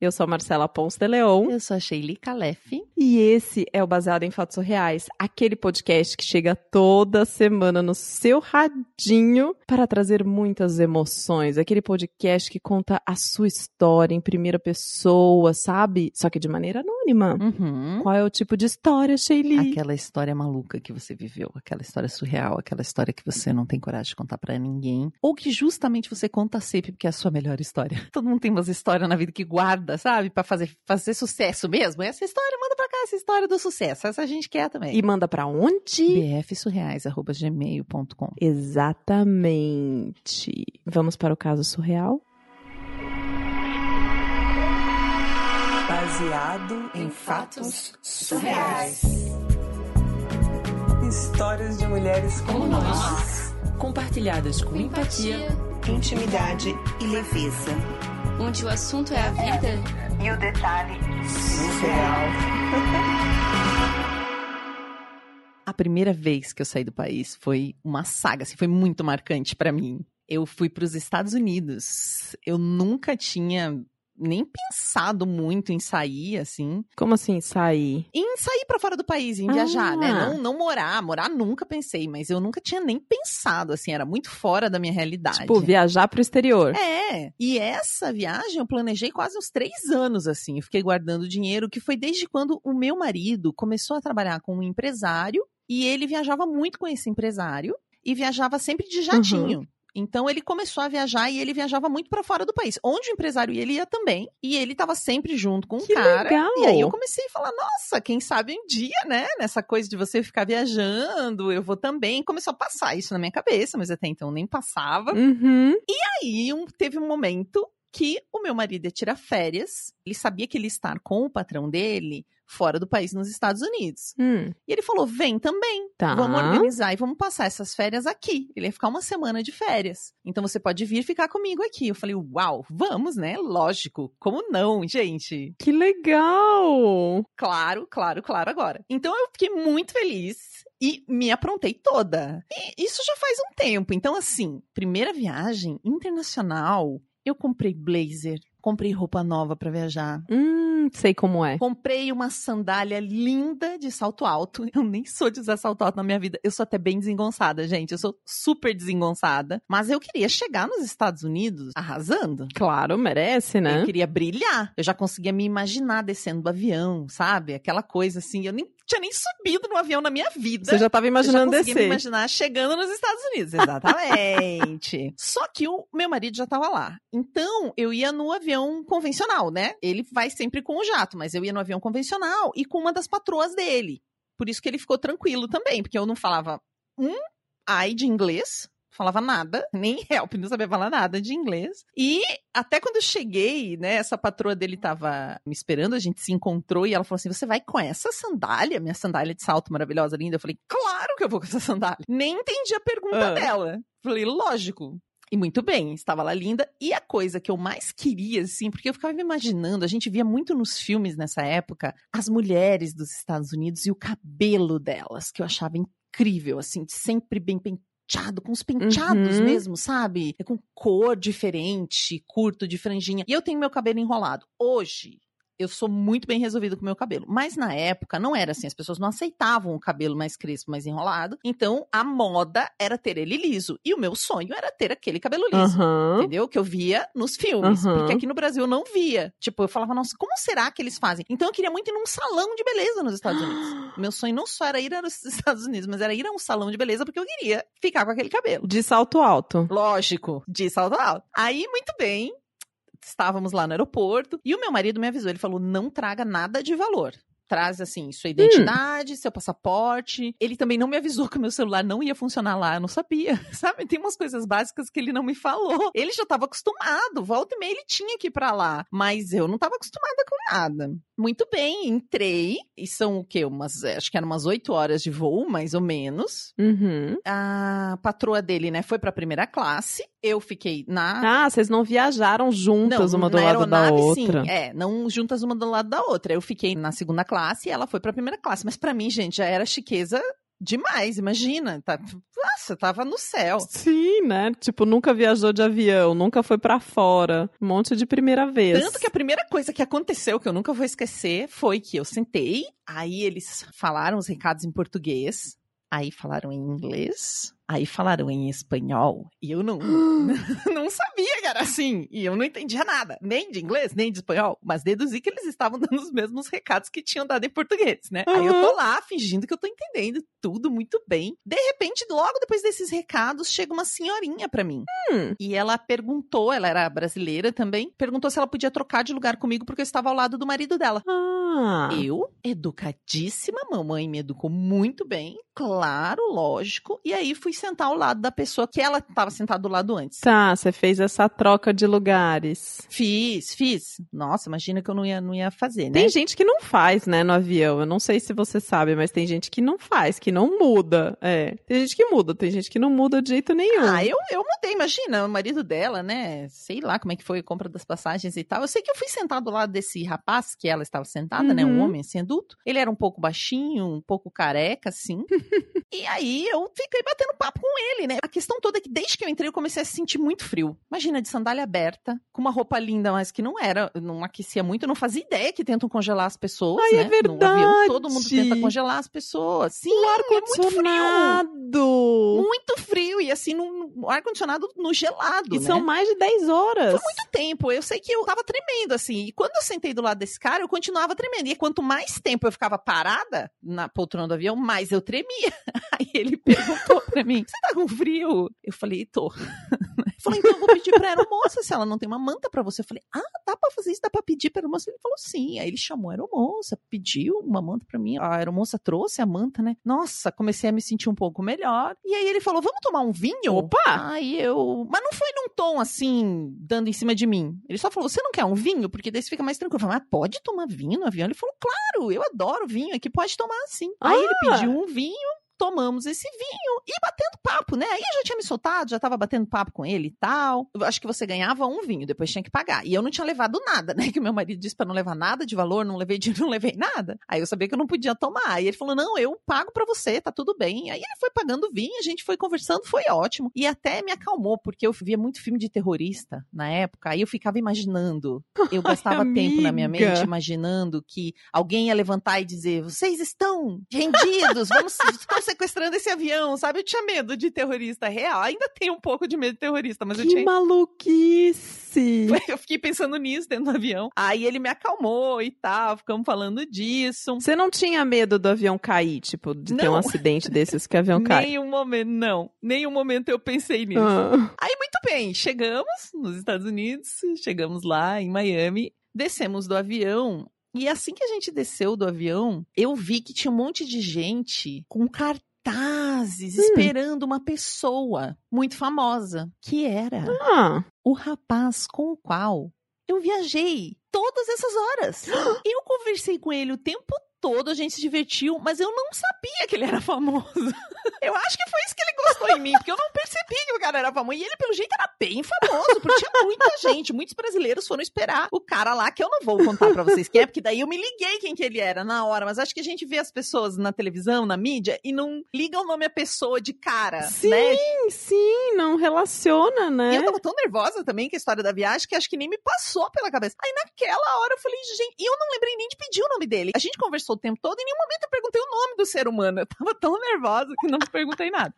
Eu sou a Marcela Pons de Leon. Eu sou a Sheili Calef. E esse é o Baseado em Fatos Reais, aquele podcast que chega toda semana no seu radinho para trazer muitas emoções. Aquele podcast que conta a sua história em primeira pessoa, sabe? Só que de maneira anônima. Uhum. Qual é o tipo de história, Sheili? Aquela história maluca que você viveu, aquela história surreal, aquela história que você não tem coragem de contar para ninguém, ou que justamente você conta sempre porque é a sua melhor história. Todo mundo tem umas histórias na vida que guarda, sabe? Para fazer, fazer sucesso mesmo. Essa história, manda pra cá essa história do sucesso. Essa a gente quer também. E manda pra onde? bfsurreais.gmail.com Exatamente. Vamos para o caso surreal? Baseado em fatos surreais. Histórias de mulheres como nós, compartilhadas com empatia, intimidade e leveza. onde o assunto é a vida E o detalhe surreal. A primeira vez que eu saí do país foi uma saga, assim, foi muito marcante pra mim. Eu fui para os Estados Unidos. Eu nunca tinha nem pensado muito em sair, assim. Como assim sair? Em sair pra fora do país, em Ah. viajar, né? Não, não morar. Morar nunca pensei, mas eu nunca tinha nem pensado, assim. Era muito fora da minha realidade. Tipo, viajar pro exterior. É, e essa viagem eu planejei quase uns três anos, assim. Eu fiquei guardando dinheiro, que foi desde quando o meu marido começou a trabalhar com um empresário e ele viajava muito com esse empresário e viajava sempre de jatinho. Então ele começou a viajar e ele viajava muito pra fora do país. Onde o empresário ia, ele ia também. E ele tava sempre junto com o Que cara. legal! E aí eu comecei a falar: nossa, quem sabe um dia, né? Nessa coisa de você ficar viajando, eu vou também. Começou a passar isso na minha cabeça, mas até então nem passava. Uhum. Aí um- teve um momento que o meu marido ia tirar férias. Ele sabia que ele ia estar com o patrão dele fora do país, nos Estados Unidos. Hum, E ele falou: vem também. tá. Vamos organizar e vamos passar essas férias aqui. Ele ia ficar uma semana de férias. Então você pode vir ficar comigo aqui. Eu falei: uau, vamos, né? Lógico. Como não, gente? Que legal! Claro, claro, claro agora. Então eu fiquei muito feliz e me aprontei toda. E isso já faz um tempo. Então, assim, primeira viagem internacional, eu comprei blazer, comprei roupa nova pra viajar. Hum, sei como é. Comprei uma sandália linda de salto alto. Eu nem sou de usar salto alto na minha vida. Eu sou até bem desengonçada, gente. Eu sou super desengonçada. Mas eu queria chegar nos Estados Unidos arrasando. Claro, merece, né? Eu queria brilhar. Eu já conseguia me imaginar descendo do avião, sabe? Aquela coisa assim. Eu nem tinha nem subido no avião na minha vida. Você já tava imaginando eu já descer. imaginar chegando nos Estados Unidos, exatamente. Só que o meu marido já tava lá. Então, eu ia no avião convencional, né? Ele vai sempre com o jato, mas eu ia no avião convencional e com uma das patroas dele. Por isso que ele ficou tranquilo também, porque eu não falava um ai de inglês, falava nada, nem help, não sabia falar nada de inglês. E até quando eu cheguei, né, essa patroa dele tava me esperando, a gente se encontrou e ela falou assim: "Você vai com essa sandália, minha sandália de salto maravilhosa linda?" Eu falei: "Claro que eu vou com essa sandália". Nem entendi a pergunta Ah. dela. Falei: "Lógico". E muito bem, estava lá linda. E a coisa que eu mais queria, assim, porque eu ficava me imaginando, a gente via muito nos filmes nessa época, as mulheres dos Estados Unidos e o cabelo delas, que eu achava incrível, assim, sempre bem penteado, com os penteados Uhum. mesmo, sabe? É com cor diferente, curto, de franjinha. E eu tenho meu cabelo enrolado. Hoje, eu sou muito bem resolvido com o meu cabelo. Mas na época não era assim, as pessoas não aceitavam o cabelo mais crespo, mais enrolado. Então a moda era ter ele liso. E o meu sonho era ter aquele cabelo liso. Aham. Entendeu? Que eu via nos filmes. Uhum. Porque aqui no Brasil eu não via. Tipo, eu falava, nossa, como será que eles fazem? Então eu queria muito ir num salão de beleza nos Estados Unidos. Meu sonho não só era ir aos Estados Unidos, mas era ir a um salão de beleza porque eu queria ficar com aquele cabelo. De salto alto. Lógico, de salto alto. Aí, muito bem, estávamos lá no aeroporto e o meu marido me avisou, ele falou, não traga nada de valor. Traz, assim, sua identidade, seu passaporte. Ele também não me avisou que o meu celular não ia funcionar lá, eu não sabia, sabe? Tem umas coisas básicas que ele não me falou. Ele já estava acostumado, volta e meia ele tinha que ir pra lá. Mas eu não estava acostumada com nada. Muito bem, entrei, e são o quê? Umas, eh, acho que eram umas oito horas de voo, mais ou menos Uhum. a patroa dele, né, foi pra primeira classe. Eu fiquei na. Ah, vocês não viajaram juntas uma do lado da outra. Sim, é, não juntas uma do lado da outra. Eu fiquei na segunda classe e ela foi pra primeira classe. Mas pra mim, gente, já era chiqueza demais, imagina. Tá, nossa, tava no céu. Sim, né? Tipo, nunca viajou de avião, nunca foi pra fora. Um monte de primeira vez. Tanto que a primeira coisa que aconteceu, que eu nunca vou esquecer, foi que eu sentei, aí eles falaram os recados em português, aí falaram em inglês, aí falaram em espanhol, e eu não, não sabia que era assim, e eu não entendia nada, nem de inglês, nem de espanhol, mas deduzi que eles estavam dando os mesmos recados que tinham dado em português, né? Aí eu tô lá, fingindo que eu tô entendendo tudo muito bem. De repente, logo depois desses recados, chega uma senhorinha pra mim. Hum. E ela perguntou, ela era brasileira também, perguntou se ela podia trocar de lugar comigo porque eu estava ao lado do marido dela. Ah. Eu, educadíssima, mamãe me educou muito bem, claro, lógico. E aí fui sentar ao lado da pessoa que ela estava sentada do lado antes. Tá, você fez essa troca de lugares. Fiz, fiz. Nossa, imagina que eu não ia, não ia fazer, né? Tem gente que não faz, né, no avião. Eu não sei se você sabe, mas tem gente que não faz, que não muda. É. Tem gente que muda, tem gente que não muda de jeito nenhum. Ah, eu, eu mudei, imagina, o marido dela, né? Sei lá como é que foi a compra das passagens e tal. Eu sei que eu fui sentar do lado desse rapaz que ela estava sentada, né? Um Uhum. homem assim, adulto. Ele era um pouco baixinho, um pouco careca, assim. e aí eu fiquei batendo papo com ele, né? A questão toda é que desde que eu entrei eu comecei a se sentir muito frio. Imagina, de sandália aberta, com uma roupa linda, mas que não era, não aquecia muito, eu não fazia ideia que tentam congelar as pessoas, Ai, né? é No avião, verdade. todo mundo tenta congelar as pessoas. Sim, o é muito frio ar-condicionado. muito frio e assim, no, no ar-condicionado no gelado, E né? são mais de 10 horas. Foi muito tempo. Eu sei que eu tava tremendo, assim. E quando eu sentei do lado desse cara, eu continuava tremendo. E quanto mais tempo eu ficava parada na poltrona do avião, mais eu tremia. Aí ele perguntou pra mim: Você tá com frio? Eu falei: Tô. Falei, então eu vou pedir pra aeromoça se ela não tem uma manta pra você. Eu falei, ah, dá pra fazer isso, dá pra pedir pra aeromoça. Ele falou, sim. Aí ele chamou a aeromoça, pediu uma manta pra mim. A aeromoça trouxe a manta, né? Nossa, comecei a me sentir um pouco melhor. E aí ele falou, vamos tomar um vinho? Opa! Aí eu. Mas não foi num tom assim, dando em cima de mim. Ele só falou: você não quer um vinho? Porque daí você fica mais tranquilo. Eu falei, mas pode tomar vinho no avião? Ele falou, claro, eu adoro vinho aqui, pode tomar sim. Aí ele Ah! pediu um vinho. Tomamos esse vinho e batendo papo, né? Aí eu já tinha me soltado, já tava batendo papo com ele e tal. Eu acho que você ganhava um vinho, depois tinha que pagar. E eu não tinha levado nada, né? Que o meu marido disse pra não levar nada de valor, não levei dinheiro, não levei nada. Aí eu sabia que eu não podia tomar. Aí ele falou: não, eu pago pra você, tá tudo bem. Aí ele foi pagando o vinho, a gente foi conversando, foi ótimo. E até me acalmou, porque eu via muito filme de terrorista na época. Aí eu ficava imaginando. Eu gastava tempo na minha mente imaginando que alguém ia levantar e dizer: vocês estão rendidos, vamos estão sequestrando esse avião, sabe? Eu tinha medo de terrorista real. Ainda tenho um pouco de medo de terrorista, mas eu Que tinha maluquice! eu fiquei pensando nisso dentro do avião. Aí ele me acalmou e tal, ficamos falando disso. Você não tinha medo do avião cair, tipo, de ter um Não. acidente desses que o avião cai? Nenhum momento, não. Nenhum momento eu pensei nisso. Ah. Aí, muito bem, chegamos nos Estados Unidos, chegamos lá em Miami, descemos do avião. E assim que a gente desceu do avião, eu vi que tinha um monte de gente com Hum. esperando uma pessoa muito famosa, que era Ah, o rapaz com o qual eu viajei todas essas horas. Eu conversei com ele o tempo todo, a gente se divertiu, mas eu não sabia que ele era famoso. Eu acho que foi isso que ele gostou em mim, porque eu não percebi que o cara era famoso. E ele, pelo jeito, era bem famoso, porque tinha muita gente, muitos brasileiros foram esperar o cara lá, que eu não vou contar pra vocês quem é, porque daí eu me liguei quem que ele era na hora. Mas acho que a gente vê as pessoas na televisão, na mídia, e não liga o nome à pessoa de cara, sim, né? sim, não relaciona, E né? eu tava tão nervosa também com a história da viagem que acho que nem me passou pela cabeça. Aí naquela hora eu falei, gente, e eu não lembrei nem de pedir o nome dele. A gente conversou o tempo todo e em nenhum momento eu perguntei o nome do ser humano. Eu tava tão nervosa que não perguntei nada.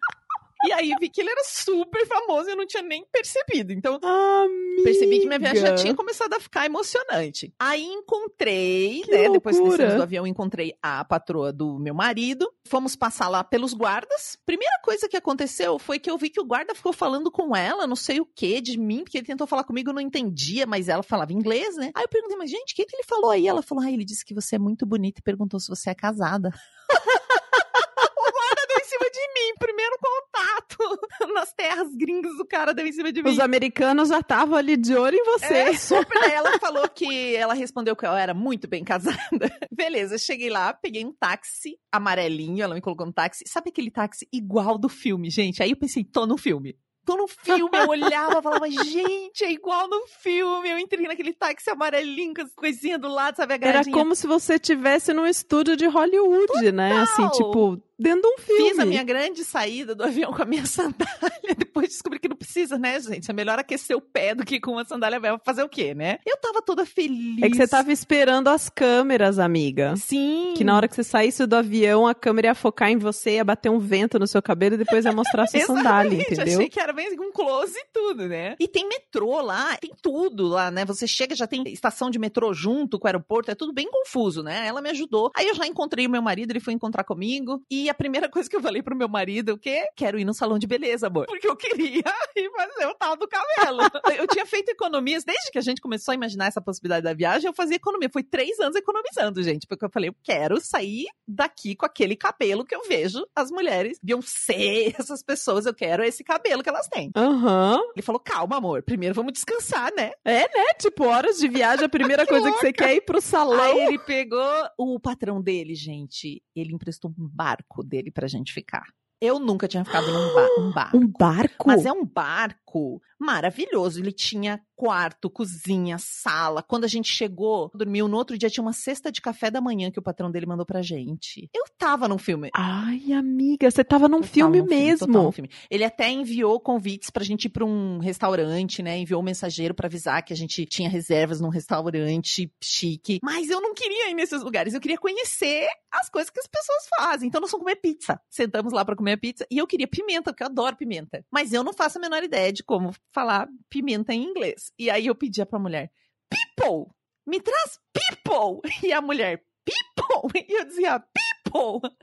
E aí vi que ele era super famoso e eu não tinha nem percebido. Então Amiga. percebi que minha viagem já tinha começado a ficar emocionante. Aí encontrei, Que né? Depois que loucura. descemos do avião, encontrei a patroa do meu marido. Fomos passar lá pelos guardas. Primeira coisa que aconteceu foi que eu vi que o guarda ficou falando com ela, não sei o que, de mim, porque ele tentou falar comigo, eu não entendia, mas ela falava inglês, né? Aí eu perguntei, mas gente, o que, que ele falou aí? Ela falou, ah, ele disse que você é muito bonita e perguntou se você é casada. o guarda deu em cima de mim, primeiro contato nas terras gringas, o cara deu em cima de mim. Os americanos já estavam ali de olho em você. É, super. Daí ela falou que ela respondeu que eu era muito bem casada. Beleza, cheguei lá, peguei um táxi amarelinho, ela me colocou no táxi. Sabe aquele táxi igual do filme, gente? Aí eu pensei, tô no filme. Tô no filme, eu olhava e falava, gente, é igual no filme. Eu entrei naquele táxi amarelinho com as coisinhas do lado, sabe? A Era como se você tivesse num estúdio de Hollywood, né? Assim, tipo, dentro de um filme. Fiz a minha grande saída do avião com a minha sandália. Depois descobri que não precisa, né, gente? É melhor aquecer o pé do que com uma sandália velha. Fazer o quê, né? Eu tava toda feliz. É que você tava esperando as câmeras, amiga. Sim. Que na hora que você saísse do avião, a câmera ia focar em você, ia bater um vento no seu cabelo e depois ia mostrar a sua sandália, entendeu? Achei que era bem com close e tudo, né? E tem metrô lá, tem tudo lá, né? Você chega, já tem estação de metrô junto com o aeroporto, é tudo bem confuso, né? Ela me ajudou. Aí eu já encontrei o meu marido, ele foi encontrar comigo. E a primeira coisa que eu falei pro meu marido, o quê? Quero ir no salão de beleza, amor. Porque eu queria ir fazer o tal do cabelo. eu tinha feito economias, desde que a gente começou a imaginar essa possibilidade da viagem, eu fazia economia. Foi três anos economizando, gente. Porque eu falei, eu quero sair daqui com aquele cabelo que eu vejo as mulheres, Beyoncé, essas pessoas, eu quero esse cabelo que elas têm. Aham. Ele falou, calma, amor, primeiro vamos descansar, né? É, né? Tipo, horas de viagem, a primeira Que coisa que você louca. quer é ir pro salão. Aí ele pegou o patrão dele, gente. Ele emprestou um barco dele pra gente ficar. Eu nunca tinha ficado num ba um barco. Um barco? Mas é um barco maravilhoso. Ele tinha quarto, cozinha, sala. Quando a gente chegou, dormiu no outro dia, tinha uma cesta de café da manhã que o patrão dele mandou pra gente. Eu tava num filme. Ai, amiga, você tava num Total filme num mesmo. total num filme. Ele até enviou convites pra gente ir pra um restaurante, né? Enviou um mensageiro pra avisar que a gente tinha reservas num restaurante chique. Mas eu não queria ir nesses lugares. Eu queria conhecer as coisas que as pessoas fazem. Então nós fomos comer pizza. Sentamos lá pra comer a pizza e eu queria pimenta, porque eu adoro pimenta. Mas eu não faço a menor ideia de como falar pimenta em inglês. E aí eu pedia pra mulher: "People, me traz people". E a mulher: "People". E eu dizia: "People".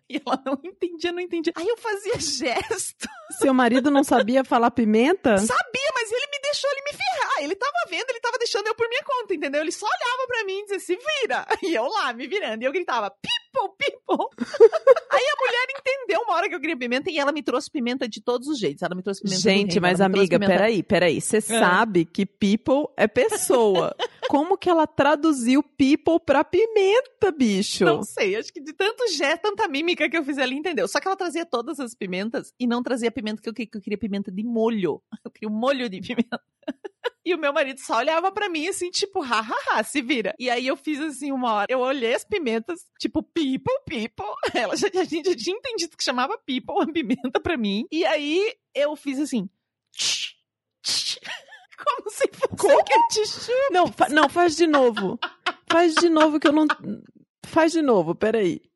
E ela não entendia, não entendia. Aí eu fazia gesto. Seu marido não sabia falar pimenta? Sabia, mas ele me deixou ele me ferrar. Ele tava vendo, ele tava deixando eu por minha conta, entendeu? Ele só olhava pra mim e dizia, se vira. E eu lá, me virando. E eu gritava, people, people. Aí a mulher entendeu uma hora que eu queria pimenta e ela me trouxe pimenta de todos os jeitos. Ela me trouxe pimenta Gente, reino, mas amiga, pimenta- peraí, peraí. Você sabe que people é pessoa. Como que ela traduziu people pra pimenta, bicho? Não sei, acho que de tanto gesto, tanta mímica que eu fiz ali, entendeu? Só que ela trazia todas as pimentas e não trazia pimenta que eu, que eu queria pimenta de molho. Eu queria um molho de pimenta. E o meu marido só olhava pra mim assim, tipo, hahaha, se vira. E aí eu fiz assim uma hora. Eu olhei as pimentas, tipo, people, people. Ela já, a gente já tinha entendido que chamava people a pimenta pra mim. E aí eu fiz assim. Como se fosse ketchup. Não, fa- não, faz de novo. Faz de novo que eu não. Faz de novo, peraí.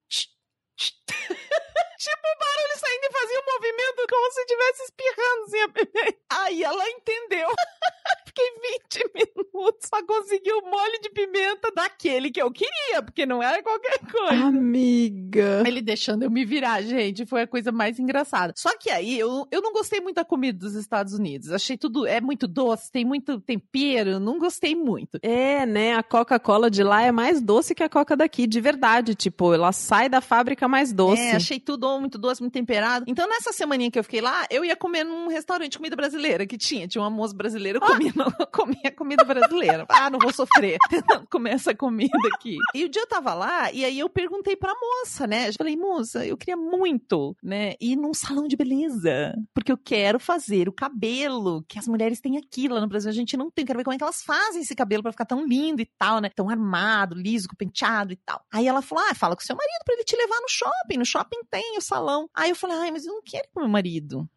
Tipo, o barulho saindo e fazia um movimento como se estivesse espirrando assim. Aí ela entendeu. Fiquei 20 minutos pra conseguir o molho de pimenta daquele que eu queria, porque não era qualquer coisa. Amiga. Ele deixando eu me virar, gente, foi a coisa mais engraçada. Só que aí eu, eu não gostei muito da comida dos Estados Unidos. Achei tudo é muito doce, tem muito tempero, não gostei muito. É, né? A Coca-Cola de lá é mais doce que a Coca daqui, de verdade. Tipo, ela sai da fábrica mais doce. É, achei tudo muito doce, muito temperado. Então, nessa semaninha que eu fiquei lá, eu ia comer num restaurante de comida brasileira que tinha. Tinha uma moça brasileira, eu comia, comia comida brasileira. Ah, não vou sofrer comer essa comida aqui. E o dia eu tava lá, e aí eu perguntei pra moça, né? Eu falei, moça, eu queria muito, né, ir num salão de beleza. Porque eu quero fazer o cabelo que as mulheres têm aqui lá no Brasil. A gente não tem. Quero ver como é que elas fazem esse cabelo pra ficar tão lindo e tal, né? Tão armado, liso, com penteado e tal. Aí ela falou: ah, fala com seu marido pra ele te levar no shopping. No shopping tem o salão. Aí eu falei: ai, mas eu não quero ir com meu marido.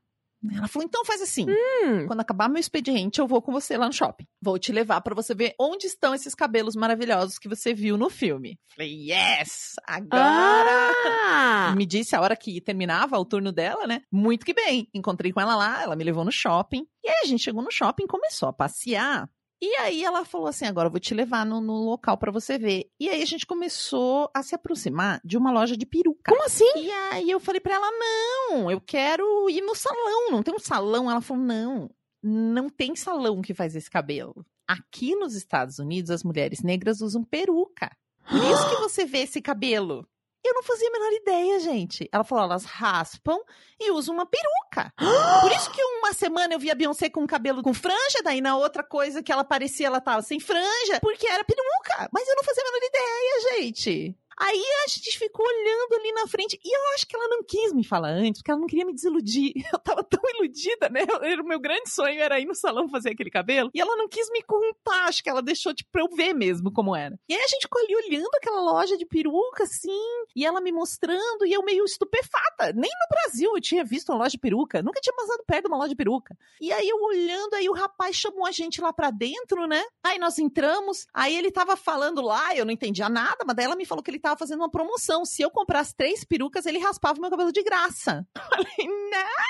Ela falou: então faz assim. Hum, Quando acabar meu expediente, eu vou com você lá no shopping. Vou te levar pra você ver onde estão esses cabelos maravilhosos que você viu no filme. Falei, yes! Agora! Ah! Me disse a hora que terminava o turno dela, né? Muito que bem. Encontrei com ela lá, ela me levou no shopping. E aí a gente chegou no shopping, começou a passear. E aí ela falou assim: agora eu vou te levar no, no local pra você ver. E aí a gente começou a se aproximar de uma loja de peruca. Como assim? E aí eu falei pra ela: não, eu quero ir no salão. Não tem um salão? Ela falou: não, não tem salão que faz esse cabelo. Aqui nos Estados Unidos, as mulheres negras usam peruca. Por isso que você vê esse cabelo. Eu não fazia a menor ideia, gente. Ela falou: elas raspam e usam uma peruca. Por isso que uma semana eu vi a Beyoncé com cabelo com franja, daí na outra coisa que ela parecia, ela tava sem franja, porque era peruca. Mas eu não fazia a menor ideia, gente. Aí a gente ficou olhando ali na frente e eu acho que ela não quis me falar antes, porque ela não queria me desiludir. Eu tava tão iludida, né? O meu grande sonho era ir no salão fazer aquele cabelo e ela não quis me contar, acho que ela deixou tipo pra eu ver mesmo como era. E aí a gente ficou ali olhando aquela loja de peruca assim, e ela me mostrando e eu meio estupefata. Nem no Brasil eu tinha visto uma loja de peruca, nunca tinha passado perto de uma loja de peruca. E aí eu olhando, aí o rapaz chamou a gente lá pra dentro, né? Aí nós entramos, aí ele tava falando lá, eu não entendia nada, mas daí ela me falou que ele tava fazendo uma promoção. Se eu comprasse três perucas, ele raspava meu cabelo de graça. Eu falei, não!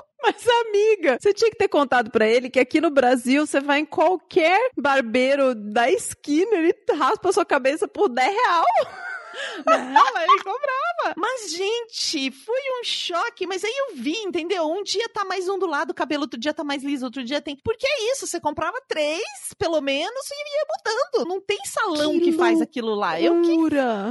Mas, amiga, você tinha que ter contado pra ele que aqui no Brasil você vai em qualquer barbeiro da esquina, ele raspa a sua cabeça por 10 real. Não, mas ele comprava. Mas, gente, foi um choque. Mas aí eu vi, entendeu? Um dia tá mais ondulado o cabelo, outro dia tá mais liso, outro dia tem. Porque é isso, você comprava três, pelo menos, e ia botando. Não tem salão que, Que faz aquilo lá. Eu que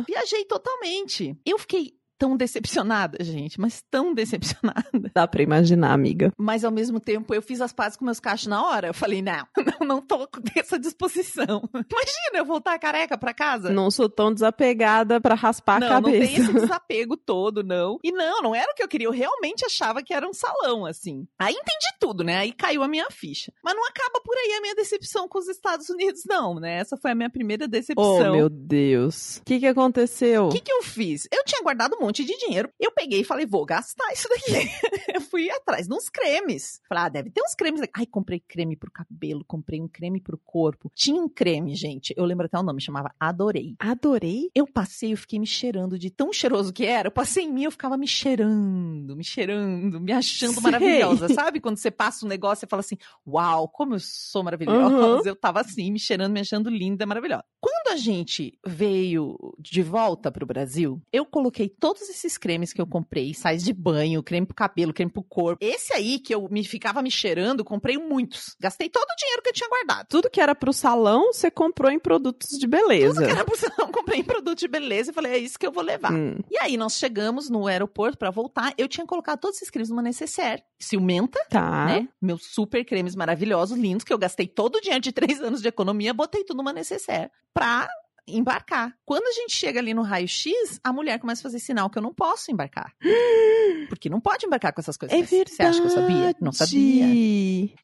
viajei totalmente. Eu fiquei tão decepcionada, gente, mas tão decepcionada. Dá pra imaginar, amiga. Mas ao mesmo tempo eu fiz as pazes com meus cachos na hora. Eu falei, não, não, não tô com essa disposição. Imagina eu voltar careca pra casa. Não sou tão desapegada pra raspar a não, não cabeça. tem esse desapego todo, não. E não, não era o que eu queria. Eu realmente achava que era um salão, assim. Aí entendi tudo, né? Aí caiu a minha ficha. Mas não acaba por aí a minha decepção com os Estados Unidos, não, né? Essa foi a minha primeira Oh, decepção. meu Deus. O que que aconteceu? O que, que eu fiz? Eu tinha guardado um monte de dinheiro. Eu peguei e falei, vou gastar isso daqui. eu fui atrás de uns cremes. Falei, ah, deve ter uns cremes. Ai, comprei creme pro cabelo, comprei um creme pro corpo. Tinha um creme, gente. Eu lembro até o nome, chamava Adorei. Adorei. Eu passei, eu fiquei me cheirando de tão cheiroso que era. Eu passei em mim, eu ficava me cheirando, me cheirando, me achando Sei. maravilhosa. Sabe quando você passa um negócio e fala assim, uau, como eu sou maravilhosa. Uhum. Eu tava assim, me cheirando, me achando linda, maravilhosa. Quando a gente veio de volta pro Brasil, eu coloquei todos esses cremes que eu comprei, sais de banho, creme pro cabelo, creme pro corpo. Esse aí que eu me ficava me cheirando, comprei muitos. Gastei todo o dinheiro que eu tinha guardado. Tudo que era pro salão, você comprou em produtos de beleza. Tudo que era pro salão, comprei em produto de beleza e falei, é isso que eu vou levar. Hum. E aí nós chegamos no aeroporto pra voltar. Eu tinha colocado todos esses cremes numa necessaire. Ciumenta, Tá. né? Meus super cremes maravilhosos, lindos, que eu gastei todo o dinheiro de três anos de economia, botei tudo numa necessaire pra embarcar. Quando a gente chega ali no raio-x, a mulher começa a fazer sinal que eu não posso embarcar. Porque não pode embarcar com essas coisas. É verdade. Você acha que eu sabia? Não sabia.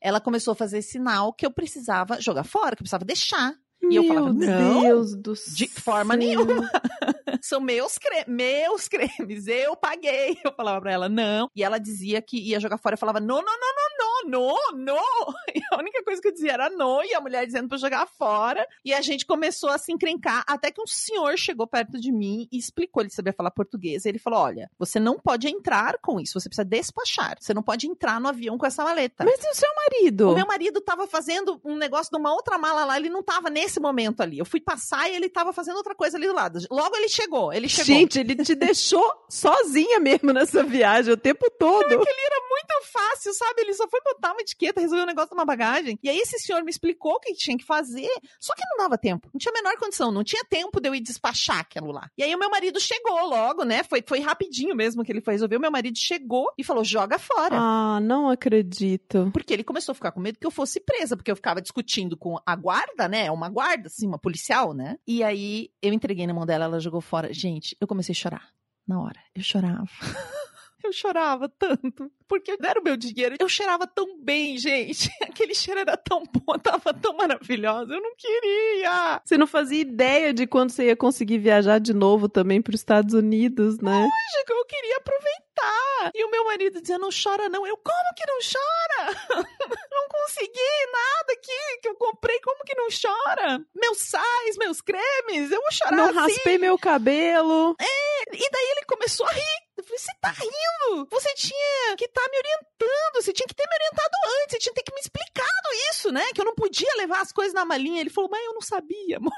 Ela começou a fazer sinal que eu precisava jogar fora, que eu precisava deixar. E eu Meu falava, não, Deus do de forma céu. nenhuma. São meus, cre meus cremes, eu paguei. Eu falava pra ela, não. E ela dizia que ia jogar fora. Eu falava, não, não, não, não, não, não, não. E a única coisa que eu dizia era não. E a mulher dizendo pra jogar fora. E a gente começou a se encrencar. Até que um senhor chegou perto de mim e explicou. Ele sabia falar português. Ele falou: olha, você não pode entrar com isso. Você precisa despachar. Você não pode entrar no avião com essa maleta. Mas e o seu marido? O meu marido tava fazendo um negócio de uma outra mala lá, ele não tava nesse momento ali. Eu fui passar e ele tava fazendo outra coisa ali do lado. Logo ele chegou, ele chegou. Gente, ele te deixou sozinha mesmo nessa viagem o tempo todo. muito fácil, sabe? Ele só foi botar uma etiqueta, resolver um negócio numa bagagem. E aí esse senhor me explicou o que tinha que fazer, só que não dava tempo. Não tinha a menor condição, não tinha tempo de eu ir despachar aquilo lá. E aí o meu marido chegou logo, né? Foi, foi rapidinho mesmo que ele foi resolver. O meu marido chegou e falou: joga fora. Ah, não acredito. Porque ele começou a ficar com medo que eu fosse presa, porque eu ficava discutindo com a guarda, né? Uma guarda, assim, uma policial, né? E aí eu entreguei na mão dela, ela jogou fora. Gente, eu comecei a chorar. Na hora. Eu chorava. Eu chorava tanto, porque era o meu dinheiro. Eu cheirava tão bem, gente. Aquele cheiro era tão bom, tava tão maravilhoso. Eu não queria. Você não fazia ideia de quando você ia conseguir viajar de novo também para os Estados Unidos, né? Lógico, eu queria aproveitar. E o meu marido dizia: não chora, não. Eu, como que não chora? não consegui nada aqui que eu comprei, como que não chora? Meus sais, meus cremes, eu vou chorar Não assim. raspei meu cabelo. E daí ele começou a rir. Eu falei, você tá rindo? Você tinha que estar me orientando, você tinha que ter me orientado antes, você tinha que ter me explicado isso, né? Que eu não podia levar as coisas na malinha. Ele falou, mas eu não sabia, amor.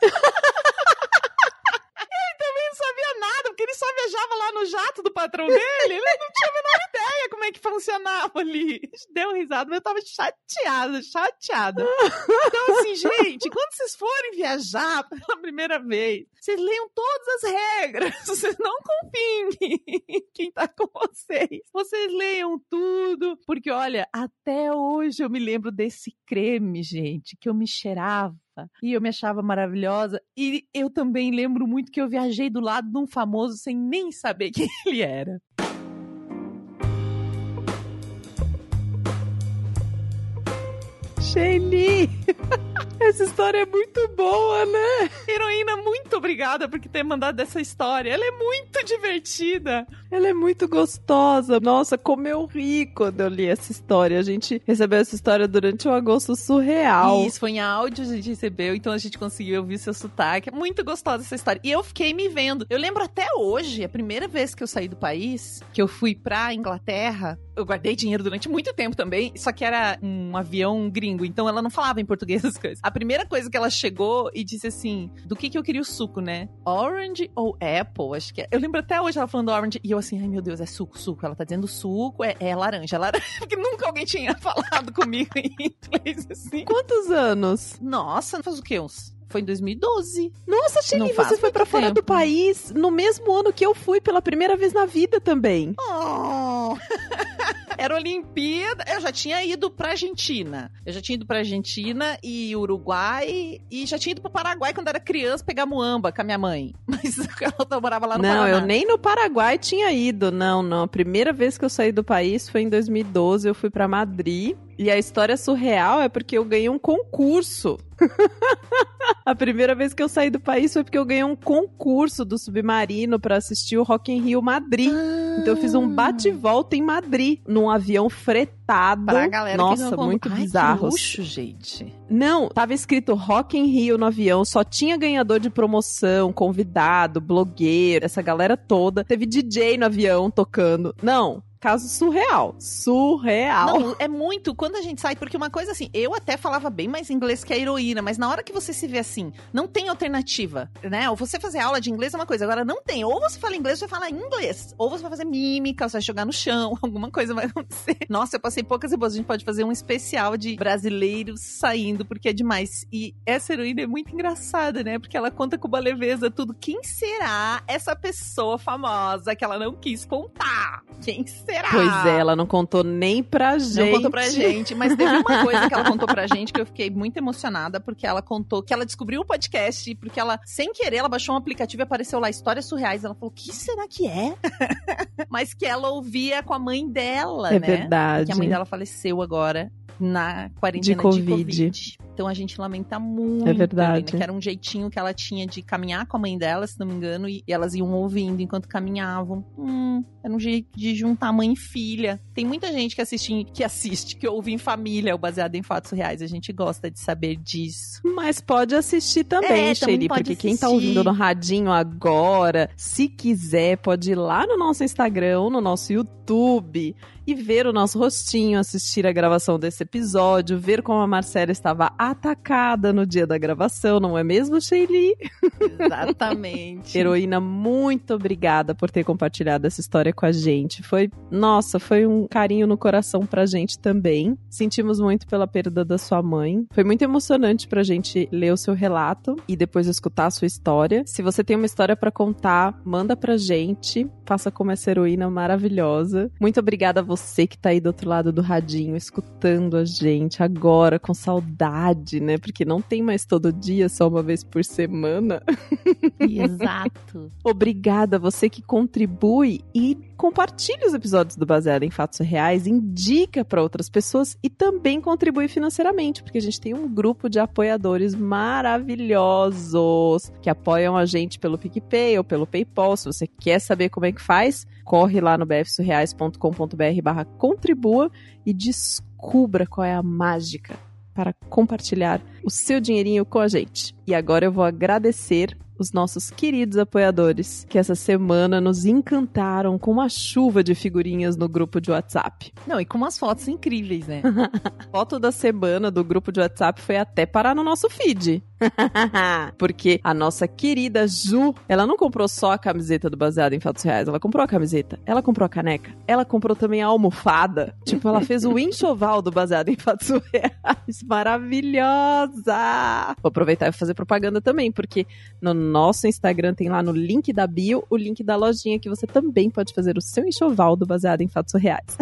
ele só viajava lá no jato do patrão dele, ele não tinha a menor ideia. como é que funcionava ali. Deu risada, mas eu tava chateada, chateada. Então, assim, gente, quando vocês forem viajar pela primeira vez, vocês leiam todas as regras. Vocês não confiem em quem tá com vocês. Vocês leiam tudo. Porque, olha, até hoje eu me lembro desse creme, gente, que eu me cheirava e eu me achava maravilhosa. E eu também lembro muito que eu viajei do lado de um famoso sem nem saber quem ele era. Shelly! Essa história é muito boa, né? Heroína, muito obrigada por ter mandado essa história. Ela é muito divertida. Ela é muito gostosa. Nossa, como eu ri quando eu li essa história. A gente recebeu essa história durante um agosto surreal. Isso, foi em áudio, a gente recebeu, então a gente conseguiu ouvir seu sotaque. Muito gostosa essa história. E eu fiquei me vendo. Eu lembro até hoje, a primeira vez que eu saí do país, que eu fui pra Inglaterra, eu guardei dinheiro durante muito tempo também, só que era um avião gringo, então ela não falava em português as coisas. A primeira coisa que ela chegou e disse assim, do que que eu queria o suco, né? Orange ou apple? Acho que é. Eu lembro até hoje ela falando orange e eu assim, ai meu Deus, é suco, suco. Ela tá dizendo suco, é, é laranja, é laranja. Porque nunca alguém tinha falado comigo em inglês assim. Quantos anos? Nossa, faz o quê? Uns foi em 2012. Nossa, Shelly, você foi para fora do país no mesmo ano que eu fui pela primeira vez na vida também. Oh. Era Olimpíada. Eu já tinha ido pra Argentina. Eu já tinha ido pra Argentina e Uruguai. E já tinha ido pro Paraguai quando era criança pegar muamba com a minha mãe. Mas ela morava lá no não, Paraná. Não, eu nem no Paraguai tinha ido. Não, não. A primeira vez que eu saí do país foi em 2012. Eu fui para Madrid. E a história surreal é porque eu ganhei um concurso. a primeira vez que eu saí do país foi porque eu ganhei um concurso do Submarino para assistir o Rock in Rio Madrid. Ah. Então eu fiz um bate-volta em Madrid, num avião fretado. Pra galera Nossa, que muito Ai, bizarro. Luxo, gente. Não, tava escrito Rock in Rio no avião, só tinha ganhador de promoção, convidado, blogueiro, essa galera toda. Teve DJ no avião tocando. Não, caso surreal. Surreal. Não, é muito. Quando a gente sai, porque uma coisa assim, eu até falava bem mais inglês que a heroína, mas na hora que você se vê assim, não tem alternativa, né? Ou você fazer aula de inglês é uma coisa, agora não tem. Ou você fala inglês, você fala inglês. Ou você vai fazer mímica, você vai jogar no chão, alguma coisa vai acontecer. Nossa, eu passei poucas e boas. A gente pode fazer um especial de brasileiros saindo, porque é demais. E essa heroína é muito engraçada, né? Porque ela conta com uma leveza tudo. Quem será essa pessoa famosa que ela não quis contar? Quem será? Pois é, ela não contou nem pra gente. Não contou pra gente, mas teve uma coisa que ela contou pra gente que eu fiquei muito emocionada, porque ela contou que ela descobriu o podcast, porque ela, sem querer, ela baixou um aplicativo e apareceu lá Histórias Surreais. Ela falou, o que será que é? mas que ela ouvia com a mãe dela, é né? verdade. Que a mãe dela faleceu agora na quarentena de COVID. de COVID. Então a gente lamenta muito. É verdade. Né? Que era um jeitinho que ela tinha de caminhar com a mãe dela, se não me engano, e, elas iam ouvindo enquanto caminhavam. Hum, era um jeito de juntar mãe e filha. Tem muita gente que assiste, que assiste, que ouve em família, o baseado em fatos reais. A gente gosta de saber disso. Mas pode assistir também, É, Shelly, porque quem tá assistir. ouvindo no radinho agora, se quiser, pode ir lá no nosso Instagram no nosso YouTube e ver o nosso rostinho, assistir a gravação desse episódio, ver como a Marcela estava atacada no dia da gravação, não é mesmo, Shelly? Exatamente. Heroína, muito obrigada por ter compartilhado essa história com a gente. Foi, nossa, foi um carinho no coração pra gente também. Sentimos muito pela perda da sua mãe. Foi muito emocionante pra gente ler o seu relato e depois escutar a sua história. Se você tem uma história pra contar, manda pra gente. Faça como essa heroína maravilhosa. Muito obrigada a você que tá aí do outro lado do radinho, escutando a gente agora com saudade, né? Porque não tem mais todo dia, só uma vez por semana. Exato. Obrigada a você que contribui e compartilha os episódios do Baseado em Fatos Reais, indica para outras pessoas e também contribui financeiramente, porque a gente tem um grupo de apoiadores maravilhosos que apoiam a gente pelo PicPay ou pelo PayPal. Se você quer saber como é que faz, corre lá no bfsurreais.com.br barra contribua e descubra qual é a mágica para compartilhar o seu dinheirinho com a gente. E agora eu vou agradecer os nossos queridos apoiadores que essa semana nos encantaram com uma chuva de figurinhas no grupo de WhatsApp. Não, e com umas fotos incríveis, né? Foto da semana do grupo de WhatsApp foi até parar no nosso feed. Porque a nossa querida Ju, ela não comprou só a camiseta do Baseado em Fatos Reais, ela comprou a camiseta, ela comprou a caneca, ela comprou também a almofada. Tipo, ela fez o enxoval do Baseado em Fatos Reais. Maravilhosa! Vou aproveitar e fazer propaganda também, porque no nosso Instagram tem lá no link da bio o link da lojinha que você também pode fazer o seu enxoval do Baseado em Fatos Reais.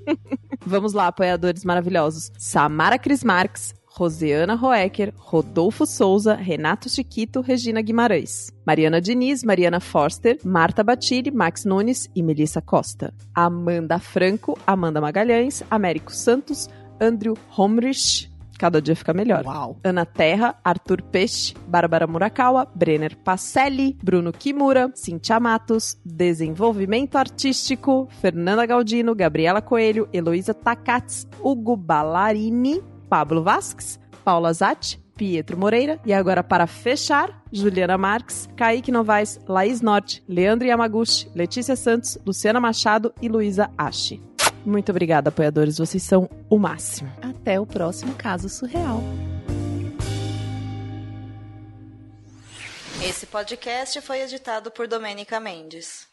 Vamos lá, apoiadores maravilhosos. Samara Cris Marques, Rosiana Roecker, Rodolfo Souza, Renato Chiquito, Regina Guimarães. Mariana Diniz, Mariana Forster, Marta Batiri, Max Nunes e Melissa Costa. Amanda Franco, Amanda Magalhães, Américo Santos, Andrew Homrich, cada dia fica melhor. Uau. Ana Terra, Arthur Peixe, Bárbara Murakawa, Brenner Pacelli, Bruno Kimura, Cintia Matos, Desenvolvimento Artístico, Fernanda Galdino, Gabriela Coelho, Heloísa Takats, Hugo Ballarini, Pablo Vasques, Paula Zatti, Pietro Moreira e agora para fechar, Juliana Marques, Kaique Novaes, Laís Norte, Leandro Yamaguchi, Letícia Santos, Luciana Machado e Luísa Ashi. Muito obrigada, apoiadores, vocês são o máximo. Até o próximo caso surreal. Esse podcast foi editado por Domênica Mendes.